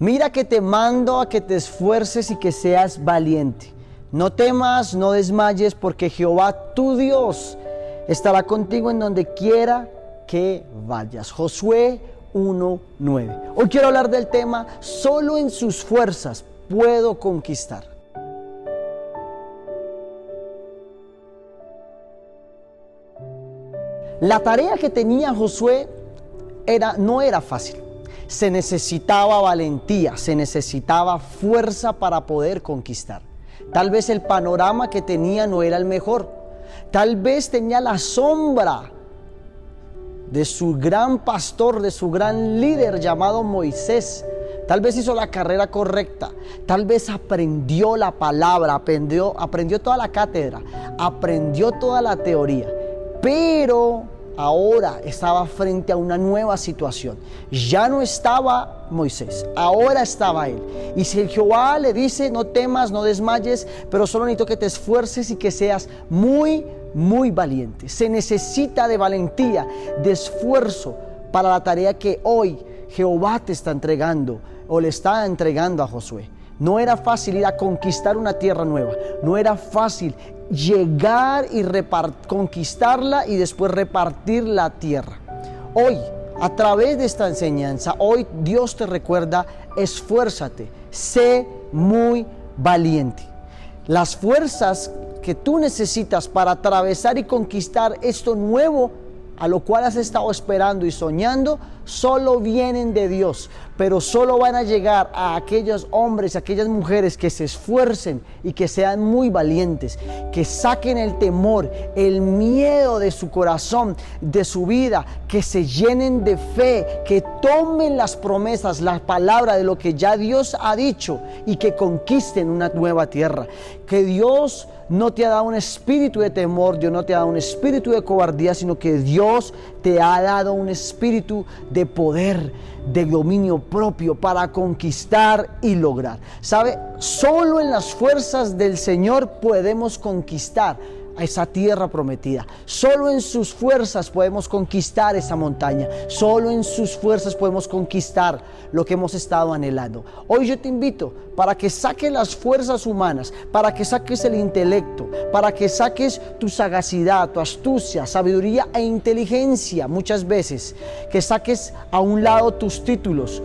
Mira que te mando a que te esfuerces y que seas valiente. No temas, no desmayes, porque Jehová tu Dios estará contigo en donde quiera que vayas. Josué 1.9. Hoy quiero hablar del tema, solo en sus fuerzas puedo conquistar. La tarea que tenía Josué era, no era fácil. Se necesitaba valentía, se necesitaba fuerza para poder conquistar. Tal vez el panorama que tenía no era el mejor. Tal vez tenía la sombra de su gran pastor, de su gran líder llamado Moisés. Tal vez hizo la carrera correcta, tal vez aprendió la palabra, aprendió, aprendió toda la cátedra, aprendió toda la teoría, pero ahora estaba frente a una nueva situación. Ya no estaba Moisés, ahora estaba él. Y si el Jehová le dice, no temas, no desmayes, pero solo necesito que te esfuerces y que seas muy, muy valiente. Se necesita de valentía, de esfuerzo para la tarea que hoy Jehová te está entregando o le está entregando a Josué. No era fácil ir a conquistar una tierra nueva. No era fácil llegar y conquistarla y después repartir la tierra. Hoy, a través de esta enseñanza, hoy Dios te recuerda, esfuérzate, sé muy valiente. Las fuerzas que tú necesitas para atravesar y conquistar esto nuevo a lo cual has estado esperando y soñando, solo vienen de Dios, pero solo van a llegar a aquellos hombres, a aquellas mujeres que se esfuercen y que sean muy valientes, que saquen el temor, el miedo de su corazón, de su vida, que se llenen de fe, que tomen las promesas, la palabra de lo que ya Dios ha dicho y que conquisten una nueva tierra. Que Dios no te ha dado un espíritu de temor, Dios no te ha dado un espíritu de cobardía, sino que Dios te ha dado un espíritu de poder, de dominio propio para conquistar y lograr. ¿Sabe? Solo en las fuerzas del Señor podemos conquistar a esa tierra prometida. Solo en sus fuerzas podemos conquistar esa montaña. Solo en sus fuerzas podemos conquistar lo que hemos estado anhelando. Hoy yo te invito para que saques las fuerzas humanas, para que saques el intelecto, para que saques tu sagacidad, tu astucia, sabiduría e inteligencia muchas veces, que saques a un lado tus títulos,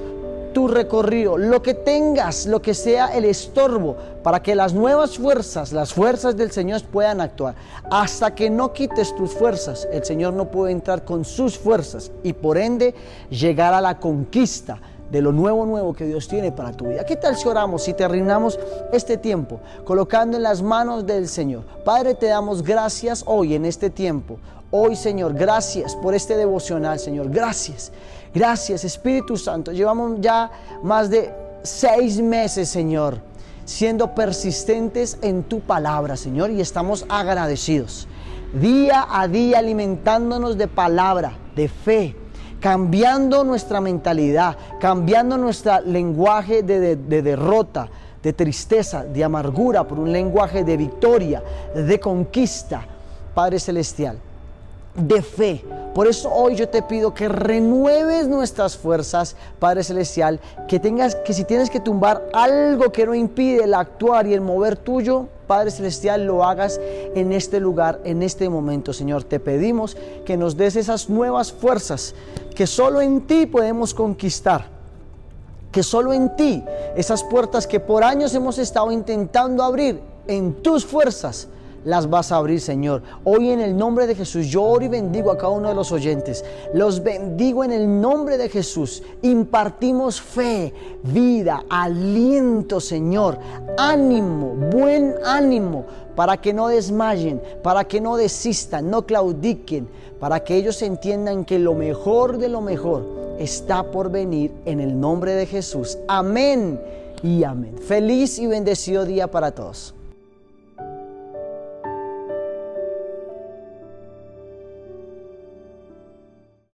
tu recorrido, lo que tengas, lo que sea el estorbo, para que las nuevas fuerzas, las fuerzas del Señor puedan actuar. Hasta que no quites tus fuerzas, el Señor no puede entrar con sus fuerzas y por ende llegar a la conquista de lo nuevo, nuevo que Dios tiene para tu vida. ¿Qué tal si oramos, si terminamos este tiempo colocando en las manos del Señor? Padre, te damos gracias hoy en este tiempo. Hoy, Señor, gracias por este devocional, Señor. Gracias. Gracias, Espíritu Santo. Llevamos ya más de seis meses, Señor, siendo persistentes en tu palabra, Señor, y estamos agradecidos. Día a día alimentándonos de palabra, de fe, cambiando nuestra mentalidad, cambiando nuestro lenguaje de, de derrota, de tristeza, de amargura, por un lenguaje de victoria, de conquista, Padre Celestial de fe. Por eso hoy yo te pido que renueves nuestras fuerzas, Padre Celestial, que tengas que si tienes que tumbar algo que no impide el actuar y el mover tuyo, Padre Celestial, lo hagas en este lugar, en este momento, Señor. Te pedimos que nos des esas nuevas fuerzas que solo en ti podemos conquistar. Que solo en ti, esas puertas que por años hemos estado intentando abrir, en tus fuerzas, las vas a abrir, Señor. Hoy en el nombre de Jesús, yo oro y bendigo a cada uno de los oyentes. Los bendigo en el nombre de Jesús. Impartimos fe, vida, aliento, Señor. Ánimo, buen ánimo, para que no desmayen, para que no desistan, no claudiquen, para que ellos entiendan que lo mejor de lo mejor está por venir en el nombre de Jesús. Amén y amén. Feliz y bendecido día para todos.